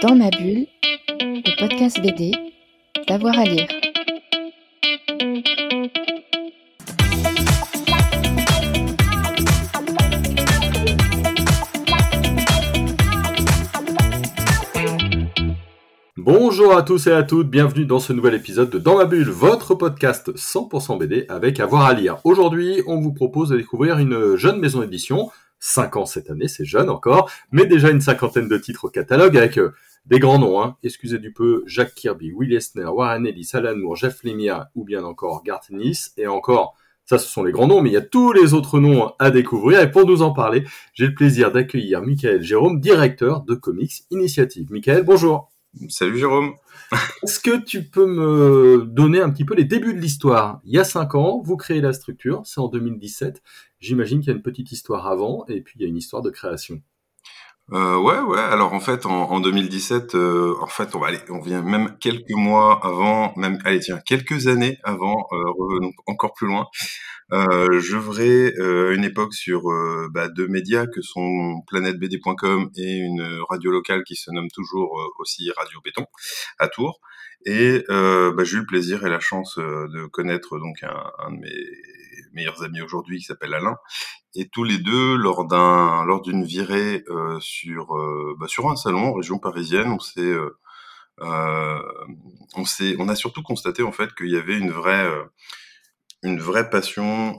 Dans ma bulle, le podcast BD, d'avoir à lire. Bonjour à tous et à toutes, bienvenue dans ce nouvel épisode de Dans ma bulle, votre podcast 100% BD avec avoir à lire. Aujourd'hui, on vous propose de découvrir une jeune maison d'édition 5 ans cette année, c'est jeune encore, mais déjà une cinquantaine de titres au catalogue avec euh, des grands noms, hein. excusez du peu, Jack Kirby, Will Eisner, Warren Ellis, Alan Moore, Jeff Lemire ou bien encore Garth Ennis, et encore, ça ce sont les grands noms, mais il y a tous les autres noms à découvrir, et pour nous en parler, j'ai le plaisir d'accueillir Michael Jérôme, directeur de Comics Initiative. Michael, bonjour Salut Jérôme Est-ce que tu peux me donner un petit peu les débuts de l'histoire? Il y a 5 ans, vous créez la structure, c'est en 2017, J'imagine qu'il y a une petite histoire avant et puis il y a une histoire de création. Euh, ouais, ouais. Alors en fait, en, en 2017, euh, en fait, on va aller, on vient même quelques mois avant, même, allez tiens, quelques années avant, euh, revenons encore plus loin. Euh, je ferai euh, une époque sur euh, bah, deux médias que sont planetebd.com et une radio locale qui se nomme toujours aussi Radio Béton à Tours. Et bah, j'ai eu le plaisir et la chance de connaître donc un, un de mes meilleurs amis aujourd'hui qui s'appelle Alain. Et tous les deux lors d'un lors d'une virée euh, sur euh, bah, sur un salon en région parisienne on s'est euh, euh on s'est on a surtout constaté en fait qu'il y avait une vraie euh, une vraie passion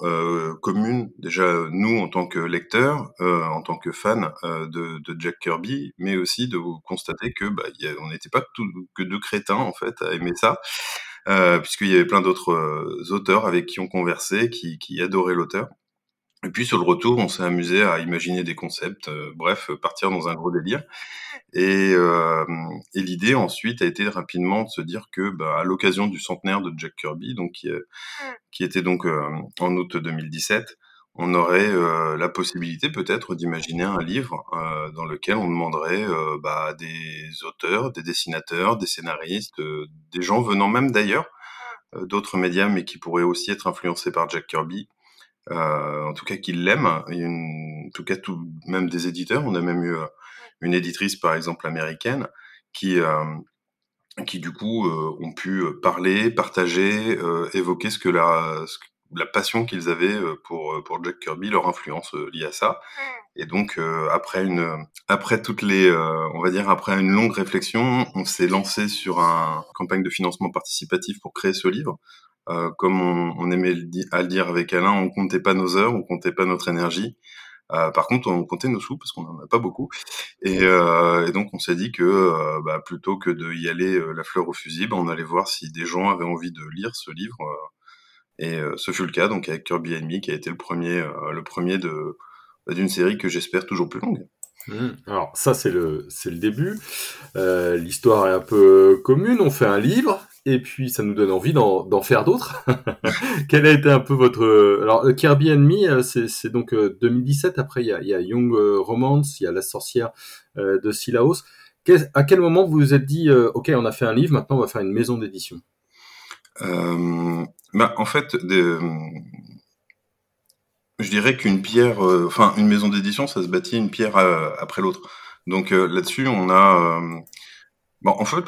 commune déjà nous en tant que lecteurs en tant que fans de, de, Jack Kirby mais aussi de constater que bah, on n'était pas tout, que deux crétins en fait à aimer ça euh, puisqu'il y avait plein d'autres euh, auteurs avec qui on conversait, qui adoraient l'auteur. Et puis sur le retour, on s'est amusé à imaginer des concepts, euh, bref, partir dans un gros délire. Et, euh, et l'idée ensuite a été rapidement de se dire que, bah, à l'occasion du centenaire de Jack Kirby, donc qui, qui était donc en août 2017, on aurait euh, la possibilité peut-être d'imaginer un livre euh, dans lequel on demanderait euh, bah, des auteurs, des dessinateurs, des scénaristes, des gens venant même d'ailleurs, d'autres médias, mais qui pourraient aussi être influencés par Jack Kirby. En tout cas, qu'ils l'aiment. En tout cas, tout, même des éditeurs. On a même eu une éditrice, par exemple, américaine, qui qui du coup ont pu parler, partager, évoquer ce que la, ce la passion qu'ils avaient euh, pour euh, pour Jack Kirby, leur influence euh, liée à ça. Et donc après une après toutes les on va dire après une longue réflexion, on s'est lancé sur un campagne de financement participatif pour créer ce livre. Euh, comme on, aimait le à le dire avec Alain, on comptait pas nos heures, on comptait pas notre énergie. Euh, par contre, on comptait nos sous parce qu'on en a pas beaucoup. Et, euh, et donc, on s'est dit que bah, plutôt que de y aller la fleur au fusil, bah, on allait voir si des gens avaient envie de lire ce livre et ce fut le cas, donc avec Kirby Enemy, qui a été le premier, le premier de bah, d'une série que j'espère toujours plus longue. Mmh. Alors ça c'est le c'est le début. L'histoire est un peu commune. On fait un livre et puis ça nous donne envie d'en faire d'autres. Quel a été un peu votre alors Kirby Enemy c'est donc 2017. Après il y a, Young Romance, il y a La Sorcière de Silaos. à quel moment vous vous êtes dit ok on a fait un livre maintenant on va faire une maison d'édition? Euh, bah, en fait, je dirais qu'une pierre, euh, enfin une maison d'édition, ça se bâtit une pierre euh, après l'autre. Donc euh, là-dessus, on a, bon, en fait,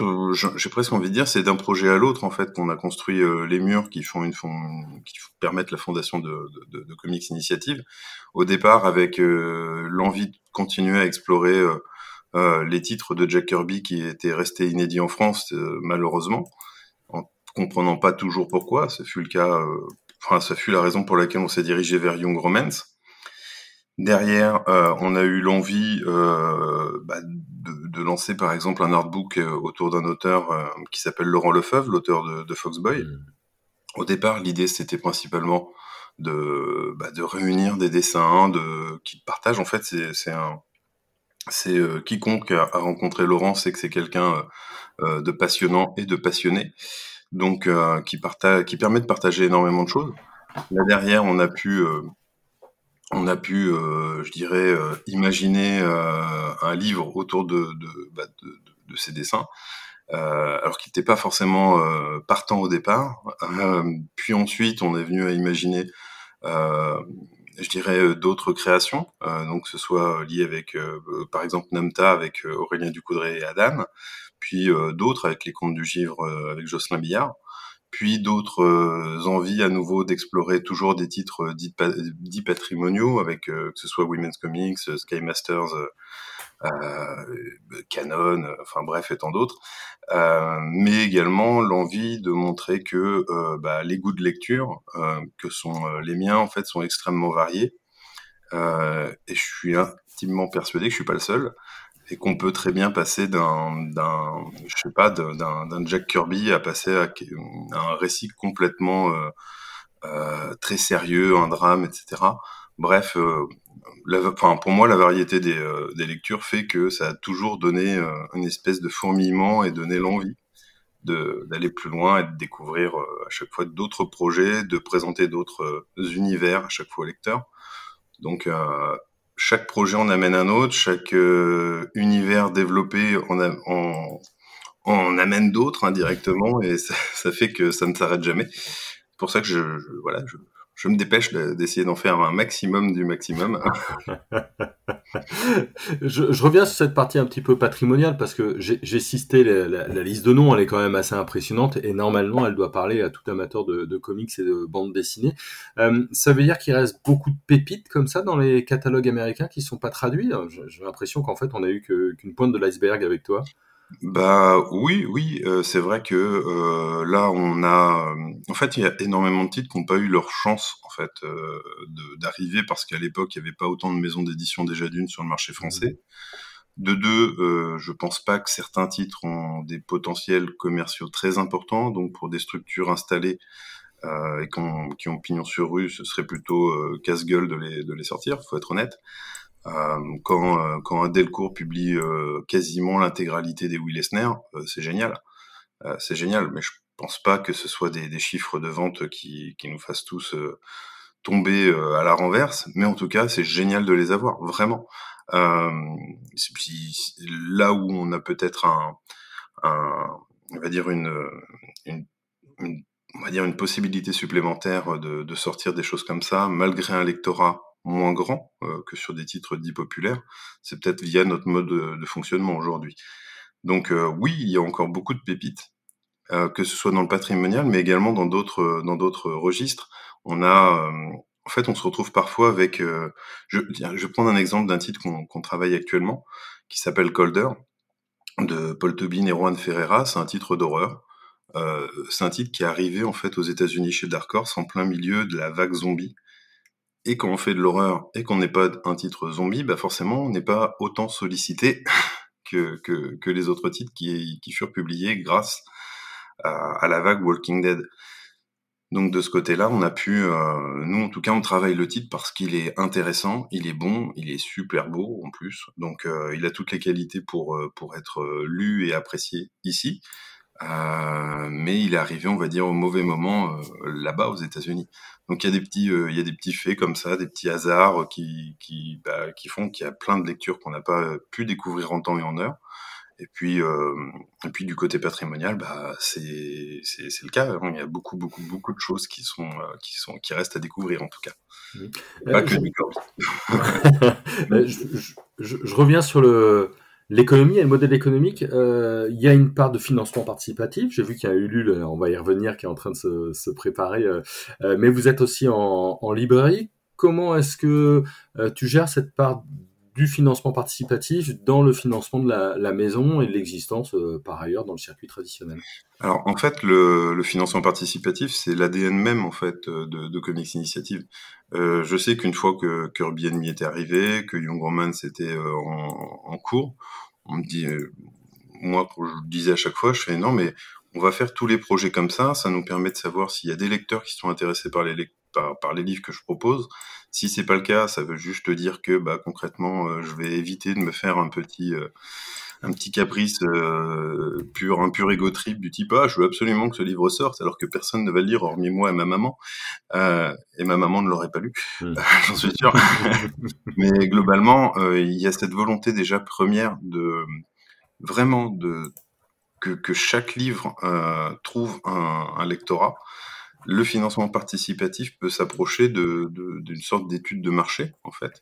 j'ai presque envie de dire, c'est d'un projet à l'autre en fait qu'on a construit les murs qui font une fond, qui permettent la fondation de, Comics Initiative. Au départ, avec l'envie de continuer à explorer les titres de Jack Kirby qui étaient restés inédits en France, malheureusement comprenant pas toujours pourquoi. Ce fut le cas, euh, enfin, ça fut la raison pour laquelle on s'est dirigé vers Young Romance. Derrière, euh, on a eu l'envie euh, bah, de, de, lancer par exemple un artbook euh, autour d'un auteur euh, qui s'appelle Laurent Lefebvre, l'auteur de, de, Foxboy. Mmh. Au départ, l'idée c'était principalement de, bah, de réunir des dessins, de qui partagent. En fait, c'est un c'est euh, quiconque a, a, rencontré Laurent sait que c'est quelqu'un euh, de passionnant et de passionné donc euh, qui, partage, qui permet de partager énormément de choses. Là derrière, on a pu, on a pu, euh, je dirais, euh, imaginer euh, un livre autour de, bah, ces dessins, alors qu'il n'était pas forcément partant au départ. puis ensuite, on est venu à imaginer je dirais, d'autres créations, donc que ce soit lié avec, par exemple, Namta avec Aurélien Ducoudray et Adam, puis d'autres avec les contes du givre avec Jocelyn Billard, puis d'autres envies à nouveau d'explorer toujours des titres dits, dits patrimoniaux, avec que ce soit Women's Comics, Sky Masters, Canon, enfin bref, et tant d'autres. Euh, mais également l'envie de montrer que euh, bah, les goûts de lecture, euh, que sont les miens, en fait, sont extrêmement variés. et je suis intimement persuadé que je suis pas le seul et qu'on peut très bien passer d'un, je sais pas, d'un, Jack Kirby à passer à, un récit complètement euh, très sérieux, un drame, etc. Bref, euh, pour moi, la variété des, euh, lectures fait que ça a toujours donné euh, une espèce de fourmillement et donné l'envie d'aller plus loin et de découvrir à chaque fois d'autres projets, de présenter d'autres univers à chaque fois au lecteur. Donc, chaque projet en amène un autre, chaque univers développé en, amène d'autres indirectement, et ça, fait que ça ne s'arrête jamais. Pour ça que je, je voilà, je me dépêche d'essayer d'en faire un maximum du maximum. je, reviens sur cette partie un petit peu patrimoniale parce que j'ai cité la, liste de noms, elle est quand même assez impressionnante et normalement elle doit parler à tout amateur de, comics et de bandes dessinées. Euh, ça veut dire qu'il reste beaucoup de pépites comme ça dans les catalogues américains qui sont pas traduits? J'ai l'impression qu'en fait on a eu qu'une pointe de l'iceberg avec toi. Bah oui, oui, euh, c'est vrai que euh, là on a, en fait, il y a énormément de titres qui n'ont pas eu leur chance en fait euh, d'arriver parce qu'à l'époque il n'y avait pas autant de maisons d'édition déjà d'une sur le marché français. De deux, euh, je pense pas que certains titres ont des potentiels commerciaux très importants, donc pour des structures installées et qui ont, pignon sur rue, ce serait plutôt casse-gueule de les, de les sortir, faut être honnête. Euh, quand, euh, quand Delcourt publie euh, quasiment l'intégralité des Will Eisner, c'est génial. c'est génial, mais je pense pas que ce soit des, des chiffres de vente qui, qui nous fassent tous tomber à la renverse, mais en tout cas, c'est génial de les avoir, vraiment. Euh, là où on a peut-être un, un, on va dire une, une, une, on va dire une possibilité supplémentaire de, de sortir des choses comme ça, malgré un lectorat moins grand euh, que sur des titres dits populaires. C'est peut-être via notre mode de, fonctionnement aujourd'hui. Donc euh, oui, il y a encore beaucoup de pépites, euh, que ce soit dans le patrimonial, mais également dans d'autres registres. On a en fait, on se retrouve parfois avec. je, vais un exemple d'un titre qu'on travaille actuellement, qui s'appelle Colder, de Paul Tobin et Juan Ferreira. C'est un titre d'horreur. C'est un titre qui est arrivé en fait aux États-Unis chez Dark Horse en plein milieu de la vague zombie et quand on fait de l'horreur et qu'on n'est pas un titre zombie, bah forcément, on n'est pas autant sollicité que, que, les autres titres qui, qui furent publiés grâce à, la vague Walking Dead. Donc de ce côté-là, on a pu, euh, nous en tout cas, on travaille le titre parce qu'il est intéressant, il est bon, il est super beau en plus, donc euh, il a toutes les qualités pour euh, pour être lu et apprécié ici. Euh, mais il est arrivé, on va dire, au mauvais moment euh, là-bas aux États-Unis. Donc il y a des petits, euh, il y a des petits faits comme ça, des petits hasards qui qui, bah, qui font qu'il y a plein de lectures qu'on n'a pas pu découvrir en temps et en heure. Et puis et puis du côté patrimonial, bah c'est c'est le cas. Hein. Il y a beaucoup beaucoup beaucoup de choses qui sont qui sont qui restent à découvrir en tout cas. Mmh. Pas que du je, je, je reviens sur le L'économie et le modèle économique, euh, il y a une part de financement participatif. J'ai vu qu'il y a Ulule, on va y revenir, qui est en train de se, se préparer. Euh, euh, mais vous êtes aussi en, en librairie. Comment est-ce que euh, tu gères cette part du financement participatif dans le financement de la, maison et de l'existence euh, par ailleurs dans le circuit traditionnel Alors en fait, le, le financement participatif, c'est l'ADN même en fait de, de Comics Initiative. Euh, je sais qu'une fois que Kirby Enemy était arrivé, que Young Romance était en, cours, on me dit, euh, moi, je disais à chaque fois, je fais non, mais on va faire tous les projets comme ça. Ça nous permet de savoir s'il y a des lecteurs qui sont intéressés par les, par, par les livres que je propose. Si c'est pas le cas, ça veut juste dire que, bah, concrètement, euh, je vais éviter de me faire un petit, euh, un petit caprice euh, pur, un pur ego trip du type ah je veux absolument que ce livre sorte alors que personne ne va le lire hormis moi et ma maman euh, et ma maman ne l'aurait pas lu mmh. j'en suis sûr mais globalement euh, il y a cette volonté déjà première de vraiment de que, que chaque livre trouve un, un, lectorat le financement participatif peut s'approcher d'une sorte d'étude de marché, en fait.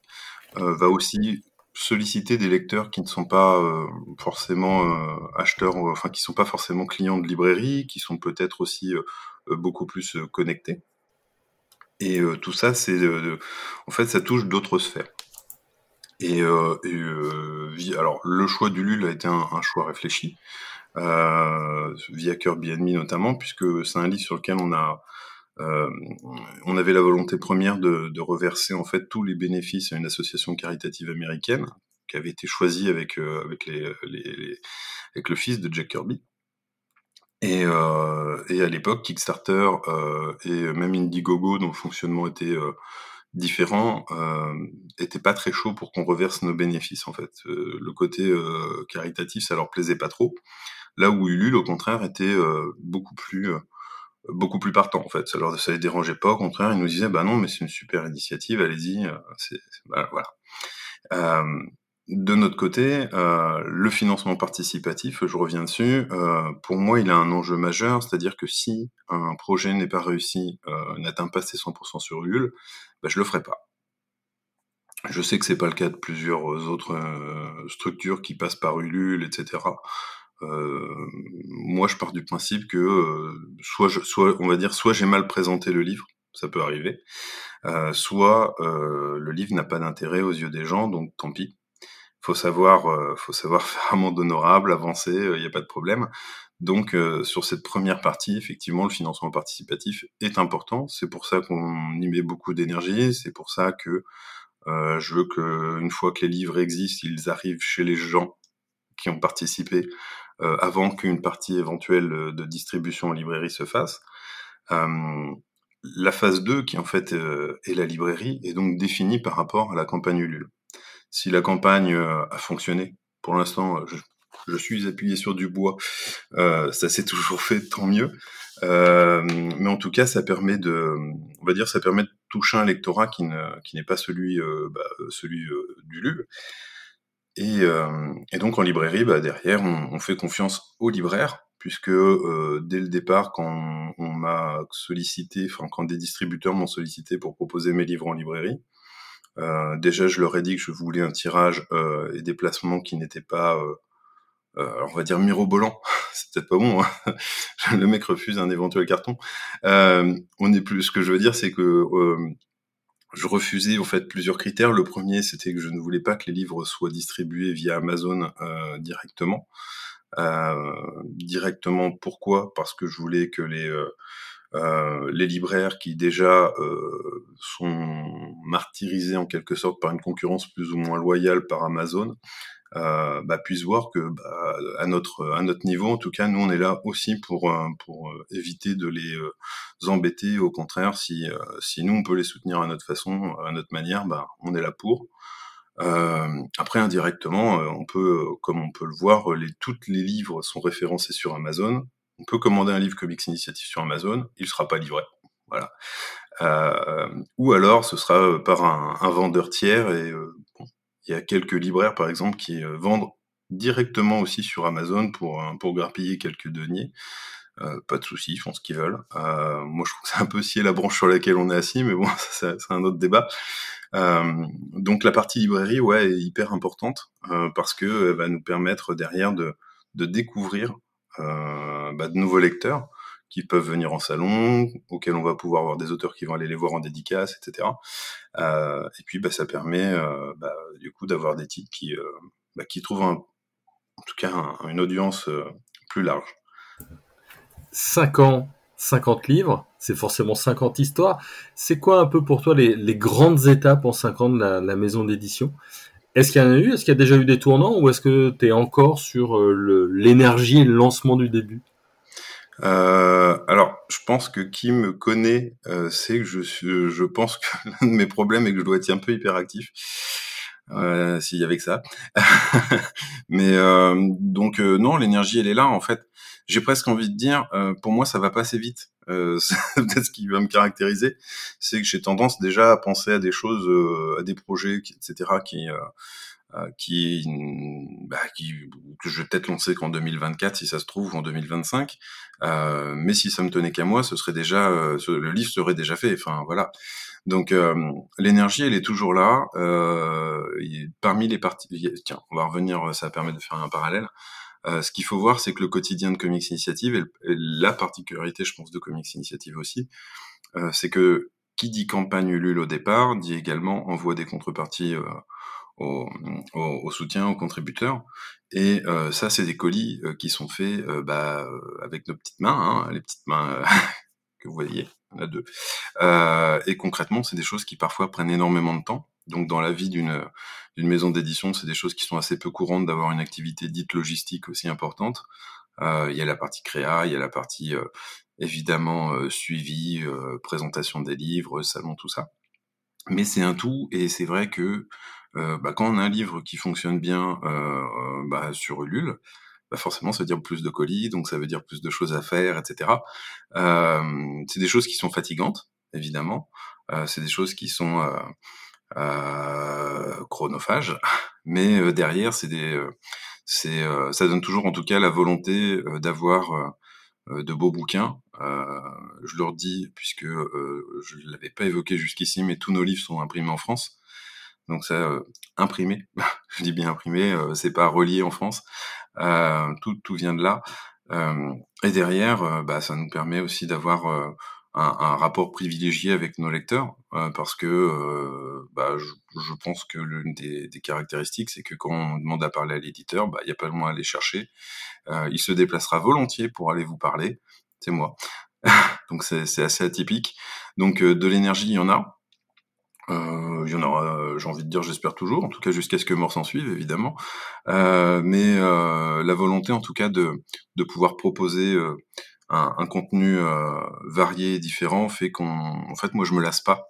Euh, va aussi solliciter des lecteurs qui ne sont pas euh, forcément euh, acheteurs, enfin qui sont pas forcément clients de librairie, qui sont peut-être aussi beaucoup plus connectés. Et tout ça, c'est en fait, ça touche d'autres sphères. Et, alors, le choix du LUL a été un, choix réfléchi via Kirby Enemy notamment, puisque c'est un livre sur lequel on a euh, on avait la volonté première de, reverser en fait tous les bénéfices à une association caritative américaine qui avait été choisie avec euh, avec les, avec le fils de Jack Kirby. Et, euh, à l'époque, Kickstarter euh, et même Indiegogo, dont le fonctionnement était euh, différent, euh, était pas très chaud pour qu'on reverse nos bénéfices en fait. le côté caritatif, ça leur plaisait pas trop. Là où Ulule, au contraire, était euh, beaucoup plus euh, beaucoup plus partant en fait. Ça leur ça les dérangeait pas, au contraire, ils nous disaient bah non, mais c'est une super initiative, allez-y. Euh, c'est, bah, voilà. de notre côté, le financement participatif, je reviens dessus, pour moi, il a un enjeu majeur, c'est-à-dire que si un projet n'est pas réussi, n'atteint pas ses 100% sur Ulule, bah, je le ferai pas. Je sais que c'est pas le cas de plusieurs autres structures qui passent par Ulule, etc. Euh, moi, je pars du principe que euh, soit, je, soit, on va dire, soit j'ai mal présenté le livre, ça peut arriver, euh, soit le livre n'a pas d'intérêt aux yeux des gens, donc tant pis. Faut savoir, faut savoir faire un monde honorable, avancer, il n'y a pas de problème. Donc, sur cette première partie, effectivement, le financement participatif est important. C'est pour ça qu'on y met beaucoup d'énergie. C'est pour ça que euh, je veux que, une fois que les livres existent, ils arrivent chez les gens qui ont participé euh, avant qu'une partie éventuelle euh, de distribution en librairie se fasse. Euh, la phase 2, qui en fait est la librairie, est donc définie par rapport à la campagne Ulule. Si la campagne a fonctionné, pour l'instant, je, suis appuyé sur du bois, ça s'est toujours fait, tant mieux. mais en tout cas, ça permet de, on va dire, ça permet de toucher un lectorat qui ne, qui n'est pas celui, bah, celui d'Ulule. Et, euh, et, donc en librairie, bah, derrière, on, on, fait confiance aux libraires, puisque euh, dès le départ, quand on, m'a sollicité, enfin quand des distributeurs m'ont sollicité pour proposer mes livres en librairie, euh, déjà je leur ai dit que je voulais un tirage euh, et des placements qui n'étaient pas, euh, euh, on va dire mirobolants. C'est peut-être pas bon. Hein le mec refuse un éventuel carton. on est plus. Ce que je veux dire, c'est que je refusais en fait plusieurs critères. Le premier, c'était que je ne voulais pas que les livres soient distribués via Amazon euh, directement. Euh, directement, pourquoi? Parce que je voulais que les euh, euh les libraires qui déjà euh, sont martyrisés en quelque sorte par une concurrence plus ou moins loyale par Amazon, euh, bah, puissent voir que bah, à notre à notre niveau, en tout cas, nous on est là aussi pour euh, pour euh, éviter de les euh, embêter. Au contraire, si si nous on peut les soutenir à notre façon, à notre manière, bah, on est là pour. après, indirectement, on peut, comme on peut le voir, les, toutes les livres sont référencés sur Amazon. On peut commander un livre Comics Initiative sur Amazon, il sera pas livré. Voilà. Euh, ou alors, ce sera par un, un vendeur tiers et bon, il y a quelques libraires, par exemple, qui euh, vendent directement aussi sur Amazon pour, euh, pour grappiller quelques deniers. Euh, pas de souci, ils font ce qu'ils veulent. Moi, je trouve que c'est un peu scier la branche sur laquelle on est assis, mais bon, c'est un autre débat. Donc la partie librairie, ouais, est hyper importante parce que elle va nous permettre derrière de, de découvrir bah, de nouveaux lecteurs qui peuvent venir en salon, auxquels on va pouvoir avoir des auteurs qui vont aller les voir en dédicace, etc. Euh, et puis, bah, ça permet euh, bah, du coup d'avoir des titres qui, euh, bah, trouvent en tout cas une audience plus large. 5 ans, 50 livres, c'est forcément 50 histoires. C'est quoi un peu pour toi les, les grandes étapes en 5 ans de la, la maison d'édition? Est-ce qu'il y en a eu? Est-ce qu'il y a déjà eu des tournants? Ou est-ce que tu es encore sur l'énergie et le lancement du début? Euh, alors, je pense que qui me connaît euh, sait que je suis, je pense que l'un de mes problèmes est que je dois être un peu hyperactif. Euh, S'il y avait que ça. Mais euh, donc euh, non, l'énergie elle est là en fait. J'ai presque envie de dire, euh, pour moi ça va pas assez vite. c'est peut-être ce qui va me caractériser, c'est que j'ai tendance déjà à penser à des choses, à des projets, etc. qui qui, bah, qui, que je vais peut-être lancer qu'en 2024 si ça se trouve, ou en 2025. mais si ça me tenait qu'à moi, ce serait déjà, le livre serait déjà fait. Enfin voilà. Donc l'énergie, elle est toujours là. parmi les parties, tiens, on va revenir. Ça permet de faire un parallèle. Euh, ce qu'il faut voir, c'est que le quotidien de Comics Initiative, et, la particularité, je pense, de Comics Initiative aussi, euh, c'est que qui dit campagne Ulule au départ, dit également envoie des contreparties euh, au, au, soutien, aux contributeurs. Et euh, ça, c'est des colis euh, qui sont faits bah, avec nos petites mains, hein, les petites mains que vous voyez, on a deux. et concrètement, c'est des choses qui parfois prennent énormément de temps. Donc dans la vie d'une maison d'édition, c'est des choses qui sont assez peu courantes d'avoir une activité dite logistique aussi importante. Euh, il y a la partie créa, il y a la partie euh, évidemment euh, suivi, présentation des livres, salon, tout ça. Mais c'est un tout et c'est vrai que bah, quand on a un livre qui fonctionne bien bah, sur Ulule, bah forcément ça veut dire plus de colis, donc ça veut dire plus de choses à faire, etc. c'est des choses qui sont fatigantes, évidemment. c'est des choses qui sont euh, chronophage, mais euh, derrière, c'est des, euh, c'est, ça donne toujours en tout cas la volonté d'avoir de beaux bouquins. je leur dis, puisque je ne l'avais pas évoqué jusqu'ici, mais tous nos livres sont imprimés en France. Donc ça, imprimé, je dis bien imprimé, c'est pas relié en France. tout, tout vient de là. et derrière, bah, ça nous permet aussi d'avoir un, rapport privilégié avec nos lecteurs euh, parce que euh, bah, je, je, pense que l'une des, des, caractéristiques, c'est que quand on demande à parler à l'éditeur, bah, il n'y a pas le moins à aller chercher. Euh, il se déplacera volontiers pour aller vous parler. C'est moi. Donc c'est assez atypique. Donc de l'énergie, il y en a. Euh, il y en aura, j'ai envie de dire, j'espère toujours, en tout cas jusqu'à ce que mort s'en suive, évidemment. Euh, mais euh, la volonté, en tout cas, de, de pouvoir proposer un, un contenu euh, varié et différent fait qu'on, en fait, moi, je me lasse pas.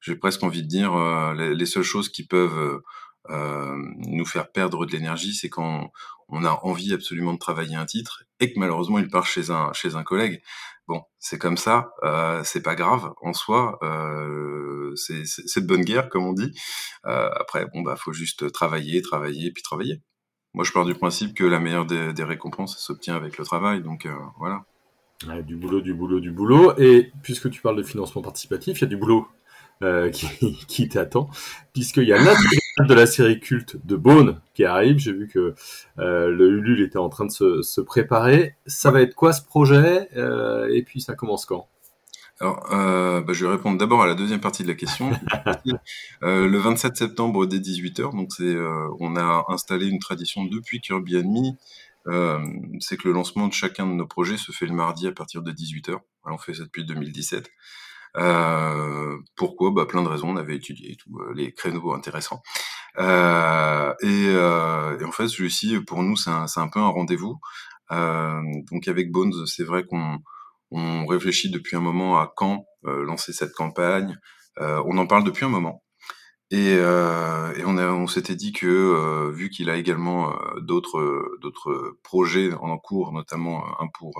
J'ai presque envie de dire, euh, les, les, seules choses qui peuvent euh, nous faire perdre de l'énergie, c'est quand on a envie absolument de travailler un titre et que malheureusement il part chez un chez un collègue. Bon, c'est comme ça, euh, c'est pas grave en soi, euh, c'est de bonne guerre comme on dit. Euh, après, bon bah faut juste travailler, travailler, puis travailler. Moi, je pars du principe que la meilleure des, des récompenses s'obtient avec le travail, donc voilà du boulot, du boulot, du boulot. Et puisque tu parles de financement participatif, il y a du boulot euh, qui, qui t'attend, puisqu'il y a l'intégrale de la série culte de Bone qui arrive. J'ai vu que euh, le Ulule était en train de se, se, préparer. Ça va être quoi ce projet? Euh, Et puis ça commence quand? Alors, euh, bah, je vais répondre d'abord à la deuxième partie de la question. euh, le 27 septembre dès 18h, donc c'est, euh, on a installé une tradition depuis Kirby Enemy euh, c'est que le lancement de chacun de nos projets se fait le mardi à partir de 18h. on fait ça depuis 2017. Euh, pourquoi? Bah, Plein de raisons. On avait étudié tout, euh, les créneaux intéressants. Et, en fait, celui-ci, pour nous, c'est un, peu un rendez-vous. Donc avec Bones, c'est vrai qu'on on réfléchit depuis un moment à quand lancer cette campagne. on en parle depuis un moment. Et, euh, et on, on s'était dit que euh, vu qu'il a également euh, d'autres d'autres projets en cours, notamment euh, un pour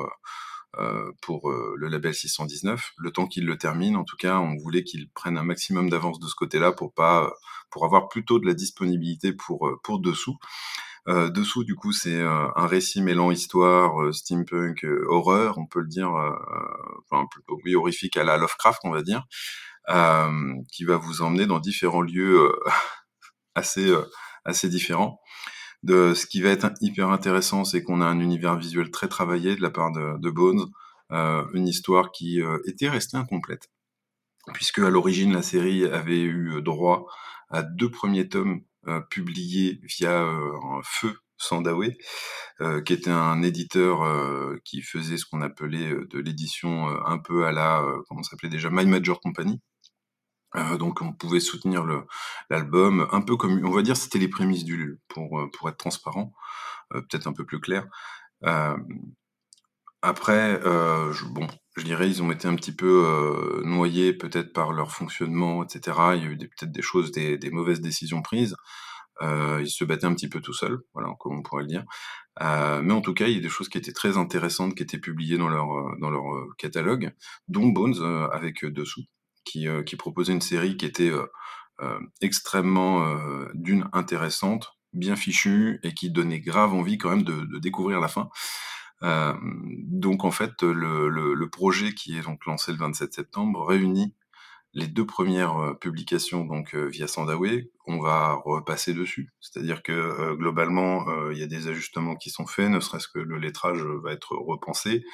euh, pour le label 619, le temps qu'il le termine, en tout cas, on voulait qu'il prenne un maximum d'avance de ce côté-là pour pas pour avoir plutôt de la disponibilité pour pour dessous. Euh, dessous, du coup, c'est euh, un récit mêlant histoire, euh, steampunk, horreur, on peut le dire, enfin, plutôt horrifique à la Lovecraft, on va dire. Euh, qui va vous emmener dans différents lieux euh, assez euh, assez différents. De, ce qui va être hyper intéressant, c'est qu'on a un univers visuel très travaillé de la part de, Bones, une histoire qui était restée incomplète, puisque à l'origine la série avait eu droit à deux premiers tomes publiés via un Feu Sandaway, euh, qui était un éditeur qui faisait ce qu'on appelait de l'édition un peu à la, comment s'appelait déjà, My Major Company, euh, donc on pouvait soutenir l'album un peu comme on va dire c'était les prémices du pour euh, pour être transparent euh, peut-être un peu plus clair. Après je, bon je dirais ils ont été un petit peu noyés peut-être par leur fonctionnement etc il y a eu peut-être des choses des, des, mauvaises décisions prises. Ils se battaient un petit peu tout seuls voilà comme on pourrait le dire. Mais en tout cas il y a des choses qui étaient très intéressantes qui étaient publiées dans leur dans leur catalogue dont Bones avec dessous qui, euh, qui proposait une série qui était euh, euh, extrêmement d'une intéressante, bien fichu et qui donnait grave envie quand même de, découvrir la fin. donc en fait, le, le, projet qui est donc lancé le 27 septembre réunit les deux premières publications donc via Sandaway, on va repasser dessus. C'est-à-dire que globalement, il y a des ajustements qui sont faits, ne serait-ce que le lettrage va être repensé.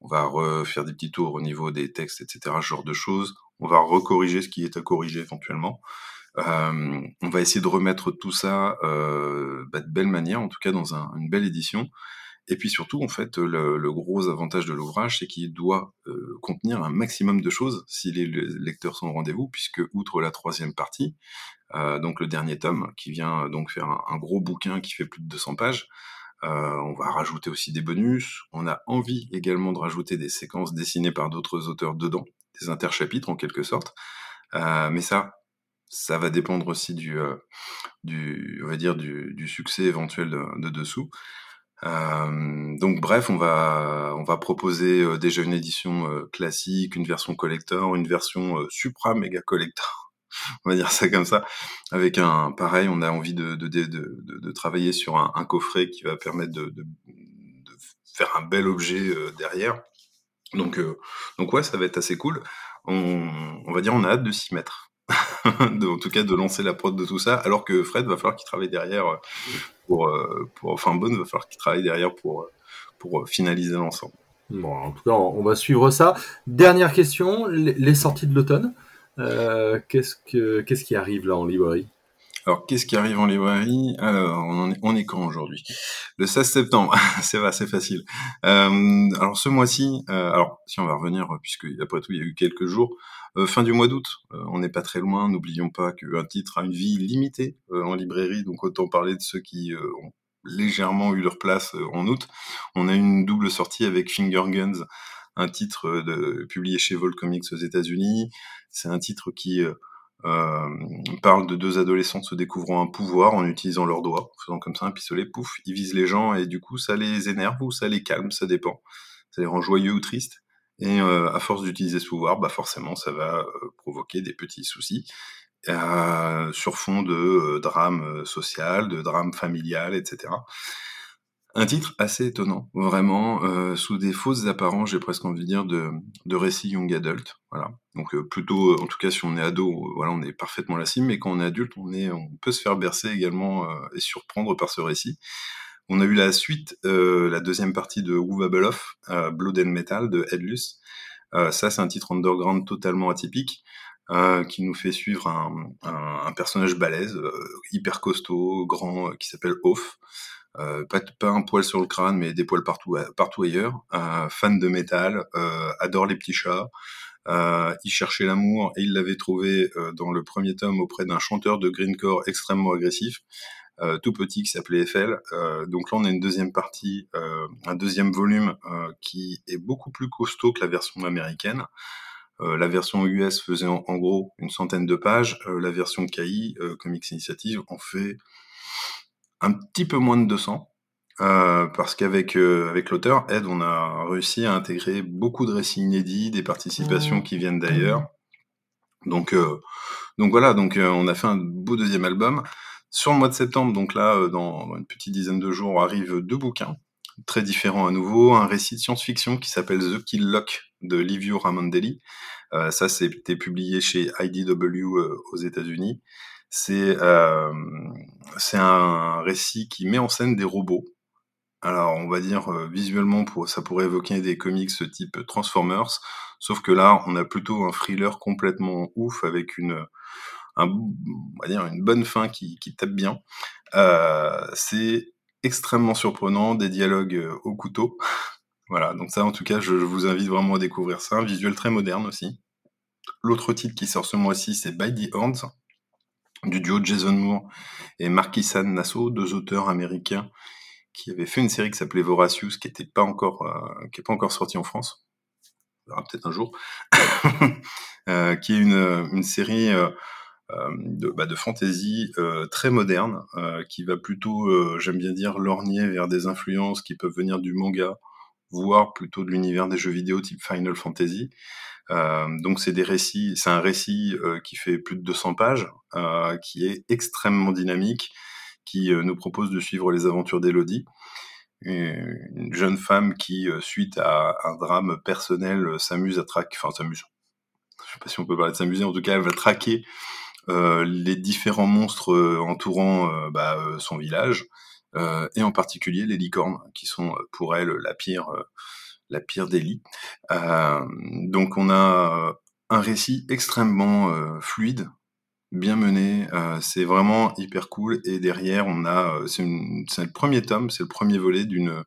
On va refaire des petits tours au niveau des textes, etc., ce genre de choses. On va recorriger ce qui est à corriger éventuellement. on va essayer de remettre tout ça bah, de belle manière, en tout cas dans une belle édition. Et puis surtout, en fait, le, gros avantage de l'ouvrage, c'est qu'il doit euh, contenir un maximum de choses si les lecteurs sont au rendez-vous, puisque outre la troisième partie, euh, donc le dernier tome, qui vient donc faire un, gros bouquin qui fait plus de 200 pages, euh, on va rajouter aussi des bonus. On a envie également de rajouter des séquences dessinées par d'autres auteurs dedans, des interchapitres en quelque sorte. mais ça, ça va dépendre aussi du, du on va dire du, du succès éventuel de, de dessous. Euh, donc bref, on va on va proposer euh, déjà une édition euh, classique, une version collector, une version supra méga collector. On va dire ça comme ça. Avec un pareil, on a envie de travailler sur un, coffret qui va permettre de, faire un bel objet derrière. Donc donc ouais, ça va être assez cool. On, va dire on a hâte de s'y mettre. en tout cas de lancer la prod de tout ça, alors que Fred va falloir qu'il travaille derrière euh, pour, euh, enfin Bonne va falloir qu'il travaille derrière euh, pour finaliser l'ensemble. Bon, en tout cas, on va suivre ça. Dernière question, les sorties de l'automne. Qu'est-ce, que, qu'est-ce qui arrive là en librairie? Alors, qu'est-ce qui arrive en librairie? Alors, on, est, on est quand aujourd'hui? Le 16 septembre, c'est assez facile. Euh, alors, ce mois-ci, euh, alors, si on va revenir, puisque après tout, il y a eu quelques jours, euh, fin du mois d'août, on n'est pas très loin, n'oublions pas qu'un titre a une vie limitée en librairie, donc autant parler de ceux qui ont légèrement eu leur place en août. On a une double sortie avec Finger Guns, un titre de, publié chez Vol Comics aux États-Unis. C'est un titre qui euh, parle de deux adolescents se découvrant un pouvoir en utilisant leurs doigts, faisant comme ça un pistolet, pouf, ils visent les gens et du coup ça les énerve ou ça les calme, ça dépend. Ça les rend joyeux ou tristes. Et euh, à force d'utiliser ce pouvoir, bah forcément ça va euh, provoquer des petits soucis euh, sur fond de euh, drame social, de drame familial, etc. Un titre assez étonnant, vraiment, euh, sous des fausses apparences, j'ai presque envie de dire, de, de récits young adult. Voilà. Donc euh, plutôt, en tout cas, si on est ado, euh, voilà, on est parfaitement la cible, mais quand on est adulte, on, est, on peut se faire bercer également et surprendre par ce récit. On a eu la suite, la deuxième partie de Uwe Beloff, Blood and Metal de Headless. ça, c'est un titre underground totalement atypique. qui nous fait suivre un, un, un personnage balèze, hyper costaud, grand, qui s'appelle Off, euh, pas, pas, un poil sur le crâne, mais des poils partout, euh, partout ailleurs. Euh, fan de métal, euh, adore les petits chats. Euh, il cherchait l'amour et il l'avait trouvé dans le premier tome auprès d'un chanteur de greencore extrêmement agressif, tout petit qui s'appelait Eiffel. donc là, on a une deuxième partie, un deuxième volume qui est beaucoup plus costaud que la version américaine. la version US faisait en, en, gros une centaine de pages. la version KI, Comics Initiative, en fait un petit peu moins de 200. Euh, parce qu'avec euh, avec l'auteur Ed, on a réussi à intégrer beaucoup de récits inédits, des participations mmh. qui viennent d'ailleurs. Donc euh, donc voilà, donc on a fait un beau deuxième album. Sur le mois de septembre, donc là, dans, dans, une petite dizaine de jours, arrivent deux bouquins très différents à nouveau. Un récit de science-fiction qui s'appelle The Kill Lock de Livio Ramondelli. ça, c'était publié chez IDW aux États-Unis. C'est euh, un récit qui met en scène des robots. Alors, on va dire euh, visuellement, pour, ça pourrait évoquer des comics type Transformers, sauf que là, on a plutôt un thriller complètement ouf avec une, un, on va dire une bonne fin qui, qui tape bien. Euh, c'est extrêmement surprenant, des dialogues euh, au couteau. voilà, donc ça, en tout cas, je, je, vous invite vraiment à découvrir ça. Un visuel très moderne aussi. L'autre titre qui sort ce mois-ci, c'est By the Horns du duo Jason Moore et Marquisan Nassau, deux auteurs américains qui avaient fait une série qui s'appelait Voracious, qui n'était pas encore, euh, qui est pas encore sortie en France. Peut-être un jour. euh, qui est une, une série euh, euh de, bah, de fantasy euh, très moderne, euh, qui va plutôt, j'aime bien dire, lorgner vers des influences qui peuvent venir du manga, voire plutôt de l'univers des jeux vidéo type Final Fantasy. Euh, donc c'est des récits, c'est un récit euh, qui fait plus de 200 pages, euh, qui est extrêmement dynamique, qui nous propose de suivre les aventures d'Elodie, une jeune femme qui, suite à un drame personnel, s'amuse à traquer, enfin s'amuse, je sais pas si on peut parler de s'amuser, en tout cas elle va traquer les différents monstres entourant bah, son village, et en particulier les licornes, qui sont pour elle la pire, la pire délit. donc on a un récit extrêmement fluide, bien mené, c'est vraiment hyper cool. Et derrière, on a, c'est le premier tome, c'est le premier volet d'une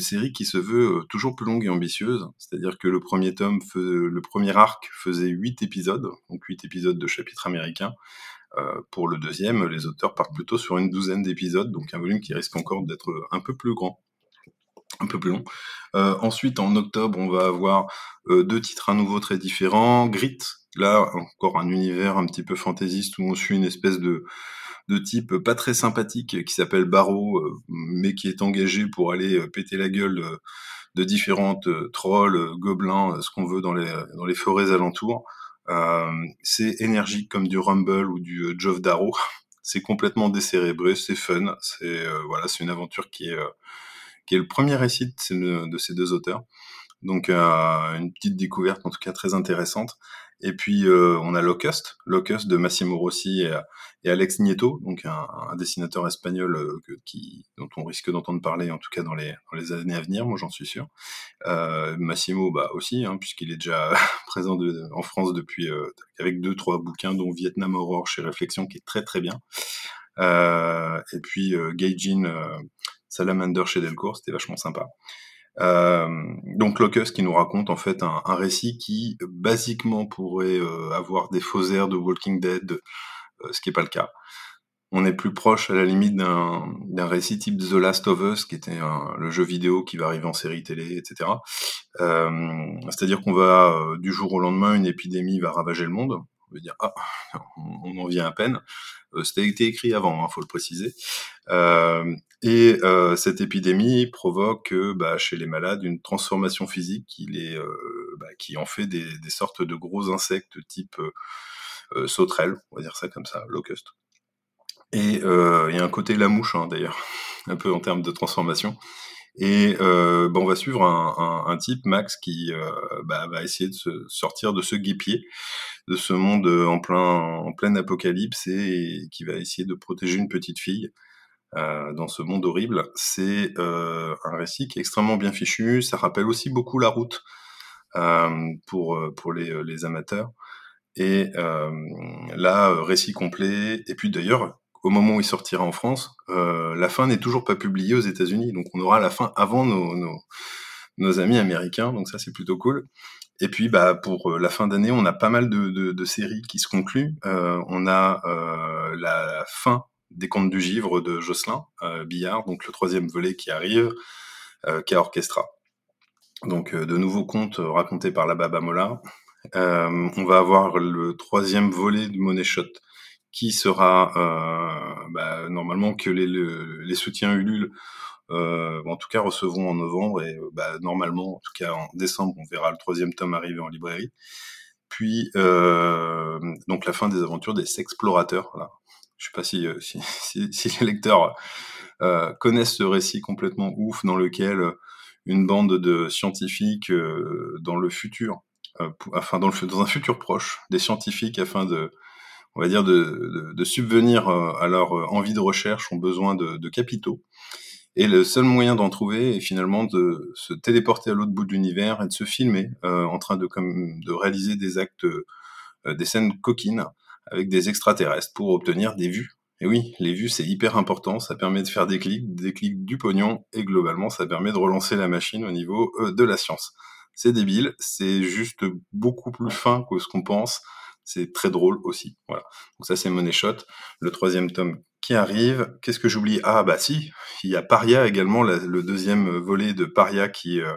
série qui se veut toujours plus longue et ambitieuse. C'est-à-dire que le premier tome, le premier arc faisait huit épisodes, donc huit épisodes de chapitres américains. pour le deuxième, les auteurs partent plutôt sur une douzaine d'épisodes, donc un volume qui risque encore d'être un peu plus grand un peu plus long. Euh, ensuite, en octobre, on va avoir euh, deux titres à nouveau très différents. Grit, là encore un univers un petit peu fantaisiste où on suit une espèce de de type pas très sympathique qui s'appelle Barrow, euh, mais qui est engagé pour aller péter la gueule de, différentes trolls, gobelins, ce qu'on veut dans les dans les forêts alentours. c'est énergique comme du Rumble ou du Geoff Darrow. C'est complètement décérébré, c'est fun, c'est voilà, c'est une aventure qui est qui est le premier récit de ces deux auteurs. Donc euh, une petite découverte en tout cas très intéressante. Et puis euh, on a Locust, Locust de Massimo Rossi et, Alex Nieto, donc un, dessinateur espagnol euh, dont on risque d'entendre parler en tout cas dans les, années à venir, moi j'en suis sûr. Massimo bah aussi, hein, puisqu'il est déjà présent en France depuis avec deux trois bouquins, dont Vietnam Aurore chez Réflexion qui est très très bien. et puis Gaijin Salamander chez Delcourt, c'était vachement sympa. Euh, donc Locus qui nous raconte en fait un, récit qui basiquement pourrait euh, avoir des faux airs de Walking Dead, euh, ce qui n'est pas le cas. On est plus proche à la limite d'un récit type The Last of Us, qui était le jeu vidéo qui va arriver en série télé, etc. C'est-à-dire qu'on va du jour au lendemain, une épidémie va ravager le monde. On va dire ah, on en vient à peine. C'était écrit avant, il hein, faut le préciser. Et euh, cette épidémie provoque bah, chez les malades une transformation physique qui, les, euh, bah, qui en fait des, sortes de gros insectes type euh, sauterelle, on va dire ça comme ça, locust. Et il y a un côté la mouche hein, d'ailleurs, un peu en termes de transformation. Et bah, on va suivre un, type, Max, qui va essayer de se sortir de ce guépier, de ce monde en plein, en plein apocalypse, et qui va essayer de protéger une petite fille euh, dans ce monde horrible. C'est euh, un récit qui est extrêmement bien fichu. Ça rappelle aussi beaucoup la route euh, pour pour les, les amateurs. Et là, récit complet. Et puis d'ailleurs, au moment où il sortira en France, la fin n'est toujours pas publiée aux États-Unis. Donc on aura la fin avant nos, nos, amis américains. Donc ça, c'est plutôt cool. Et puis, bah, pour la fin d'année, on a pas mal de, de, séries qui se concluent. On a la fin des contes du givre de Jocelyn euh, Billard, donc le troisième volet qui arrive, euh, qui a Orchestra. Donc euh, de nouveaux contes racontés par la Baba Mola. on va avoir le troisième volet de Money Shot qui sera bah, normalement que les, soutiens Ulule en tout cas recevront en novembre et bah, normalement en tout cas en décembre on verra le troisième tome arriver en librairie puis donc la fin des aventures des sexplorateurs là je sais pas si, euh, les lecteurs euh, connaissent ce récit complètement ouf dans lequel euh, une bande de scientifiques dans le futur, enfin dans, le, un futur proche, des scientifiques afin de, on va dire, de, subvenir à leur envie de recherche ont besoin de, capitaux. Et le seul moyen d'en trouver est finalement de se téléporter à l'autre bout de l'univers et de se filmer en train de, de réaliser des actes, des scènes coquines avec des extraterrestres pour obtenir des vues. Et oui, les vues, c'est hyper important, ça permet de faire des clics, des clics du pognon, et globalement, ça permet de relancer la machine au niveau euh, de la science. C'est débile, c'est juste beaucoup plus fin que ce qu'on pense, c'est très drôle aussi. Voilà. Donc ça, c'est Money Shot, le troisième tome qui arrive. Qu'est-ce que j'oublie? Ah bah si, il y a Paria également, le deuxième volet de Paria qui euh,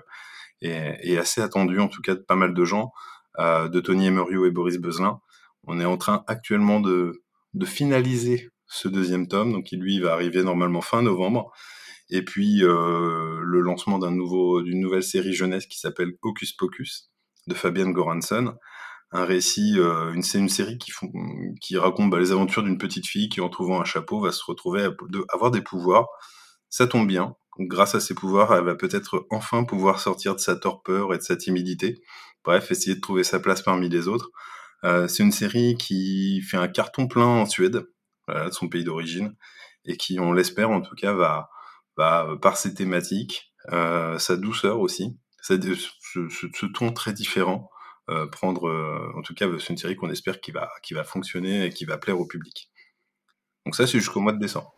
est, assez attendu, en tout cas de pas mal de gens, euh, de Tony Emerio et Boris Bezelin. On est en train actuellement de, finaliser ce deuxième tome, donc qui lui va arriver normalement fin novembre. Et puis euh, le lancement d'un nouveau, d'une nouvelle série jeunesse qui s'appelle Hocus Pocus de Fabienne Goranson. un récit, euh, une, c'est une série qui, raconte bah, les aventures d'une petite fille qui, en trouvant un chapeau, va se retrouver à avoir des pouvoirs. Ça tombe bien. Grâce à ses pouvoirs, elle va peut-être enfin pouvoir sortir de sa torpeur et de sa timidité. Bref, essayer de trouver sa place parmi les autres. Euh, c'est une série qui fait un carton plein en Suède, voilà, de son pays d'origine, et qui, on l'espère en tout cas, va, par ses thématiques, euh, sa douceur aussi, ce, ton très différent, euh, prendre, euh, en tout cas, c'est une série qu'on espère qui va, qui va fonctionner et qui va plaire au public. Donc ça, c'est jusqu'au mois de décembre.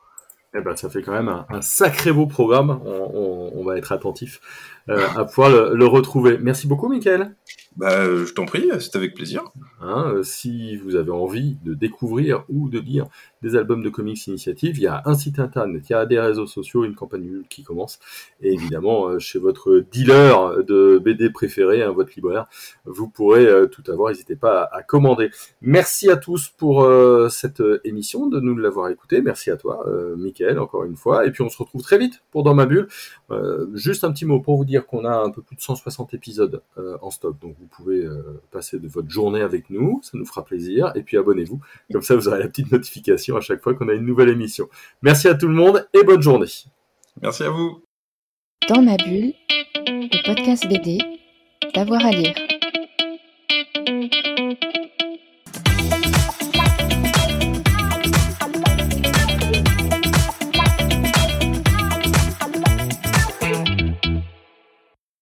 Eh ben, ça fait quand même un, un sacré beau programme. On, on, on va être attentif euh, à pouvoir le, le, retrouver. Merci beaucoup, Michael. Bah, je t'en prie, c'est avec plaisir. Hein, euh, si vous avez envie de découvrir ou de lire des albums de comics initiative, il y a un site internet, il y a des réseaux sociaux, une campagne qui commence, et évidemment euh, chez votre dealer de BD préféré, hein, votre libraire, vous pourrez euh, tout avoir. N'hésitez pas à, à, commander. Merci à tous pour euh, cette émission, de nous l'avoir écouté. Merci à toi, euh, Encore une fois. Et puis on se retrouve très vite pour Dans ma bulle. juste un petit mot pour vous dire qu'on a un peu plus de 160 épisodes en stock, donc vous pouvez passer de votre journée avec nous, ça nous fera plaisir. Et puis abonnez-vous, comme ça vous aurez la petite notification à chaque fois qu'on a une nouvelle émission. Merci à tout le monde et bonne journée. Merci à vous. Dans ma bulle, le podcast BD, d'avoir à lire.